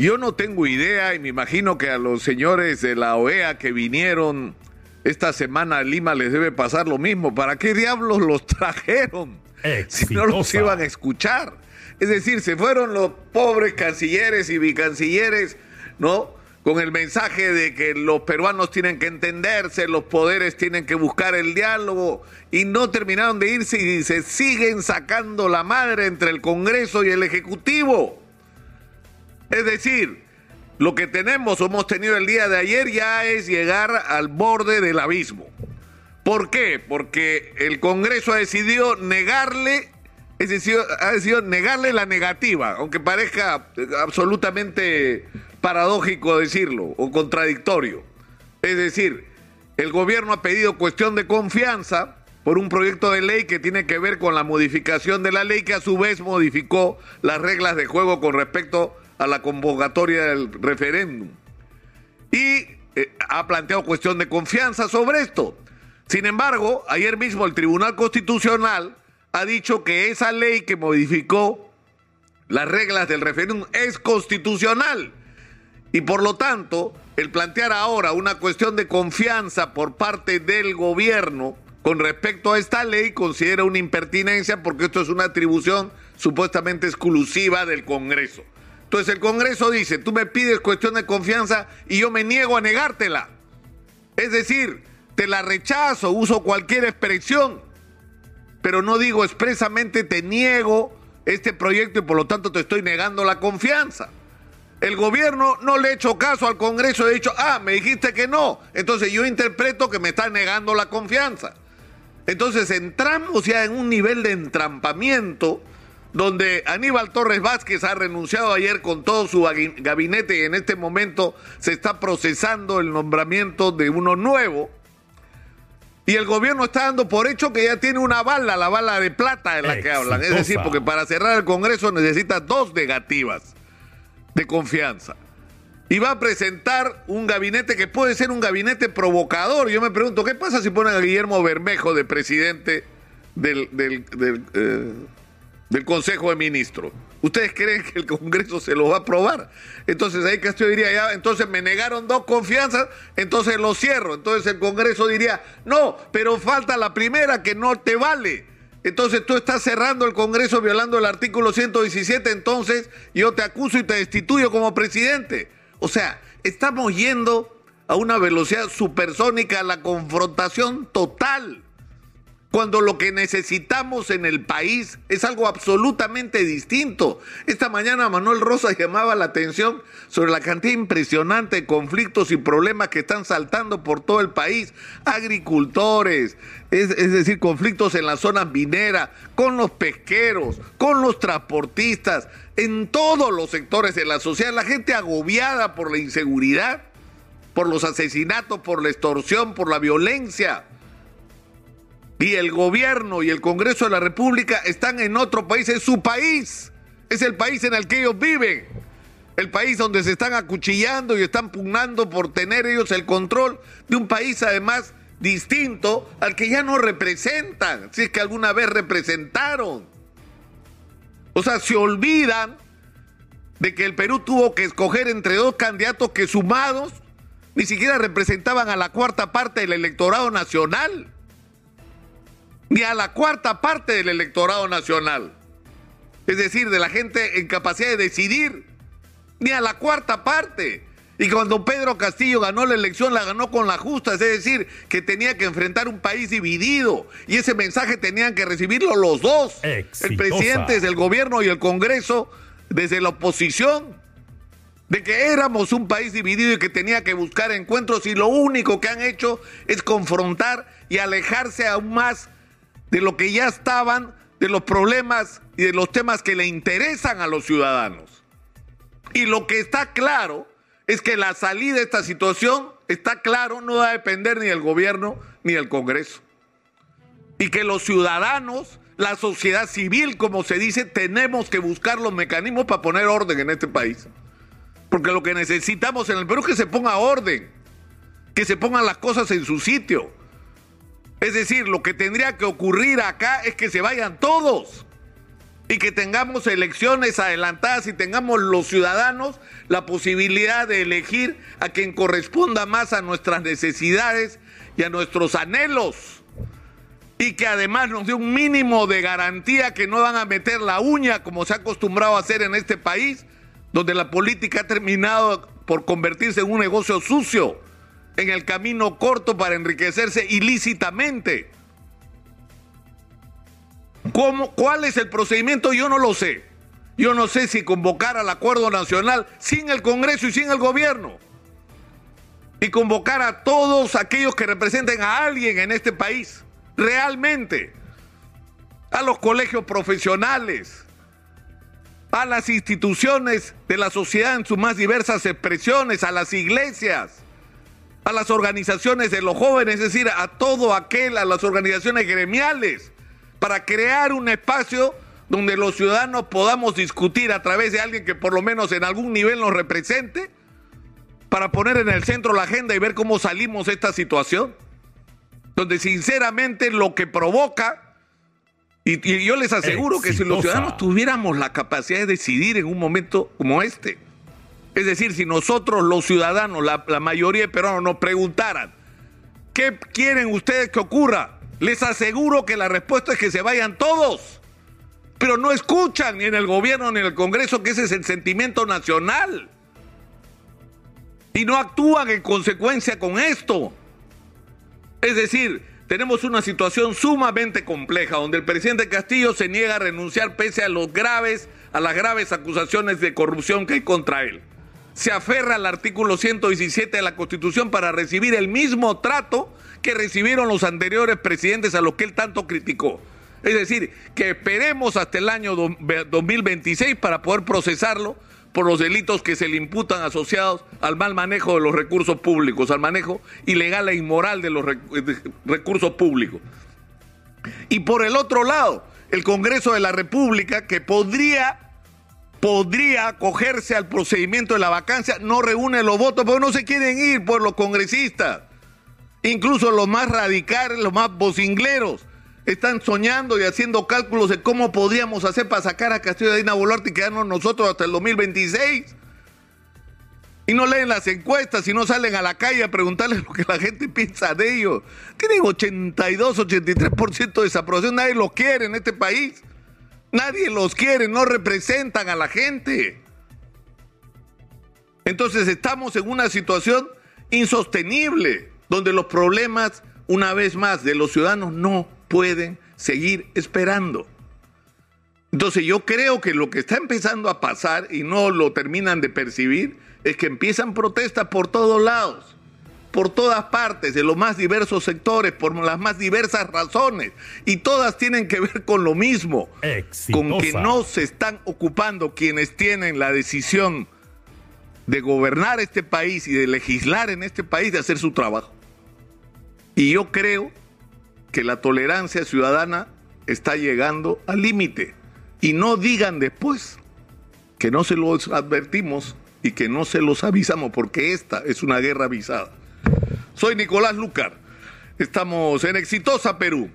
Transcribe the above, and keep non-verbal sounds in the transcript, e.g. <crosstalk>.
Yo no tengo idea y me imagino que a los señores de la OEA que vinieron esta semana a Lima les debe pasar lo mismo. ¿Para qué diablos los trajeron? Si no los iban a escuchar. Es decir, se fueron los pobres cancilleres y vicancilleres, ¿no? Con el mensaje de que los peruanos tienen que entenderse, los poderes tienen que buscar el diálogo, y no terminaron de irse y se siguen sacando la madre entre el Congreso y el Ejecutivo. Es decir, lo que tenemos o hemos tenido el día de ayer ya es llegar al borde del abismo. ¿Por qué? Porque el Congreso ha decidido negarle, ha decidido negarle la negativa, aunque parezca absolutamente paradójico decirlo o contradictorio. Es decir, el gobierno ha pedido cuestión de confianza por un proyecto de ley que tiene que ver con la modificación de la ley que a su vez modificó las reglas de juego con respecto a la convocatoria del referéndum. Y eh, ha planteado cuestión de confianza sobre esto. Sin embargo, ayer mismo el Tribunal Constitucional ha dicho que esa ley que modificó las reglas del referéndum es constitucional. Y por lo tanto, el plantear ahora una cuestión de confianza por parte del gobierno con respecto a esta ley considera una impertinencia porque esto es una atribución supuestamente exclusiva del Congreso. Entonces el Congreso dice, tú me pides cuestión de confianza y yo me niego a negártela. Es decir, te la rechazo, uso cualquier expresión, pero no digo expresamente te niego este proyecto y por lo tanto te estoy negando la confianza. El gobierno no le ha hecho caso al Congreso, ha dicho, ah, me dijiste que no, entonces yo interpreto que me está negando la confianza. Entonces entramos ya en un nivel de entrampamiento donde Aníbal Torres Vázquez ha renunciado ayer con todo su gabinete y en este momento se está procesando el nombramiento de uno nuevo. Y el gobierno está dando por hecho que ya tiene una bala, la bala de plata de la que hablan. Es decir, porque para cerrar el Congreso necesita dos negativas de confianza. Y va a presentar un gabinete que puede ser un gabinete provocador. Yo me pregunto, ¿qué pasa si ponen a Guillermo Bermejo de presidente del, eh, del Consejo de Ministros. ¿Ustedes creen que el Congreso se lo va a aprobar? Entonces ahí Castillo diría, ya, entonces me negaron dos confianzas, entonces lo cierro. Entonces el Congreso diría, no, pero falta la primera que no te vale. Entonces tú estás cerrando el Congreso violando el artículo 117, entonces yo te acuso y te destituyo como presidente. O sea, estamos yendo a una velocidad supersónica, a la confrontación total cuando lo que necesitamos en el país es algo absolutamente distinto. Esta mañana Manuel Rosa llamaba la atención sobre la cantidad impresionante de conflictos y problemas que están saltando por todo el país. Agricultores, es, decir, conflictos en las zonas mineras, con los pesqueros, con los transportistas, en todos los sectores de la sociedad, la gente agobiada por la inseguridad, por los asesinatos, por la extorsión, por la violencia y el gobierno y el Congreso de la República están en otro país, es su país, es el país en el que ellos viven, el país donde se están acuchillando y están pugnando por tener ellos el control de un país además distinto al que ya no representan, si es que alguna vez representaron. O sea, se olvidan de que el Perú tuvo que escoger entre dos candidatos que sumados ni siquiera representaban a la cuarta parte del electorado nacional ni a la cuarta parte del electorado nacional. Es decir, de la gente en capacidad de decidir, ni a la cuarta parte. Y cuando Pedro Castillo ganó la elección, la ganó con la justa, es decir, que tenía que enfrentar un país dividido. Y ese mensaje tenían que recibirlo los dos, el presidente del gobierno y el Congreso desde la oposición, de que éramos un país dividido y que tenía que buscar encuentros y lo único que han hecho es confrontar y alejarse aún más de lo que ya estaban, de los problemas y de los temas que le interesan a los ciudadanos. Y lo que está claro es que la salida de esta situación, está claro, no va a depender ni del gobierno ni del Congreso. Y que los ciudadanos, la sociedad civil, como se dice, tenemos que buscar los mecanismos para poner orden en este país. Porque lo que necesitamos en el Perú es que se ponga orden, que se pongan las cosas en su sitio es decir, lo que tendría que ocurrir acá es que se vayan todos. y que tengamos elecciones adelantadas y tengamos los ciudadanos la posibilidad de elegir a quien corresponda más a nuestras necesidades y a nuestros anhelos. Y que además nos dé un mínimo de garantía que no van a meter la uña como se ha acostumbrado a hacer en este país, donde la política ha terminado por convertirse en un negocio sucio, en el camino corto para enriquecerse ilícitamente. ¿Cómo, ¿Cuál es el procedimiento? Yo no lo sé. Yo no sé si convocar al acuerdo nacional sin el Congreso y sin el gobierno. Y convocar a todos aquellos que representen a alguien en este país, realmente. A los colegios profesionales, a las instituciones de la sociedad en sus más diversas expresiones, a las iglesias, a las organizaciones de los jóvenes, es decir, a todo aquel, a las organizaciones gremiales para crear un espacio donde los ciudadanos podamos discutir a través de alguien que por lo menos en algún nivel nos represente, para poner en el centro la agenda y ver cómo salimos de esta situación, donde sinceramente lo que provoca, y, yo les aseguro que si los ciudadanos tuviéramos la capacidad de decidir en un momento como este, es decir, si nosotros los ciudadanos, la, mayoría de peruanos nos preguntaran, ¿qué quieren ustedes que ocurra? Les aseguro que la respuesta es que se vayan todos. Pero no escuchan ni en el gobierno ni en el Congreso que ese es el sentimiento nacional. Y no actúan en consecuencia con esto. Es decir, tenemos una situación sumamente compleja donde el presidente Castillo se niega a renunciar pese a los graves, a las graves acusaciones de corrupción que hay contra él. Se aferra al artículo 117 de la Constitución para recibir el mismo trato que recibieron los anteriores presidentes a los que él tanto criticó. Es decir, que esperemos hasta el año 2026 para poder procesarlo por los delitos que se le imputan asociados al mal manejo de los recursos públicos, al manejo ilegal e inmoral de los recursos públicos. Y por el otro lado, el Congreso de la República, que podría, podría acogerse al procedimiento de la vacancia, no reúne los votos porque no se quieren ir por los congresistas. Incluso los más radicales, los más vocingleros, están soñando y haciendo cálculos de cómo podríamos hacer para sacar a Castillo de Dina Boluarte y quedarnos nosotros hasta el 2026. Y no leen las encuestas y no salen a la calle a preguntarles <laughs> lo que la gente piensa de ellos. Tienen 82, 83% de desaprobación. Nadie los quiere en este país. Nadie los quiere, no representan a la gente. Entonces estamos en una situación insostenible donde los problemas, una vez más, de los ciudadanos no pueden seguir esperando. Entonces yo creo que lo que está empezando a pasar y no lo terminan de percibir es que empiezan protestas por todos lados, por todas partes, de los más diversos sectores, por las más diversas razones, y todas tienen que ver con lo mismo, con que no se están ocupando quienes tienen la decisión de gobernar este país y de legislar en este país, de hacer su trabajo. Y yo creo que la tolerancia ciudadana está llegando al límite. Y no digan después que no se los advertimos y que no se los avisamos, porque esta es una guerra avisada. Soy Nicolás Lucar. Estamos en Exitosa Perú.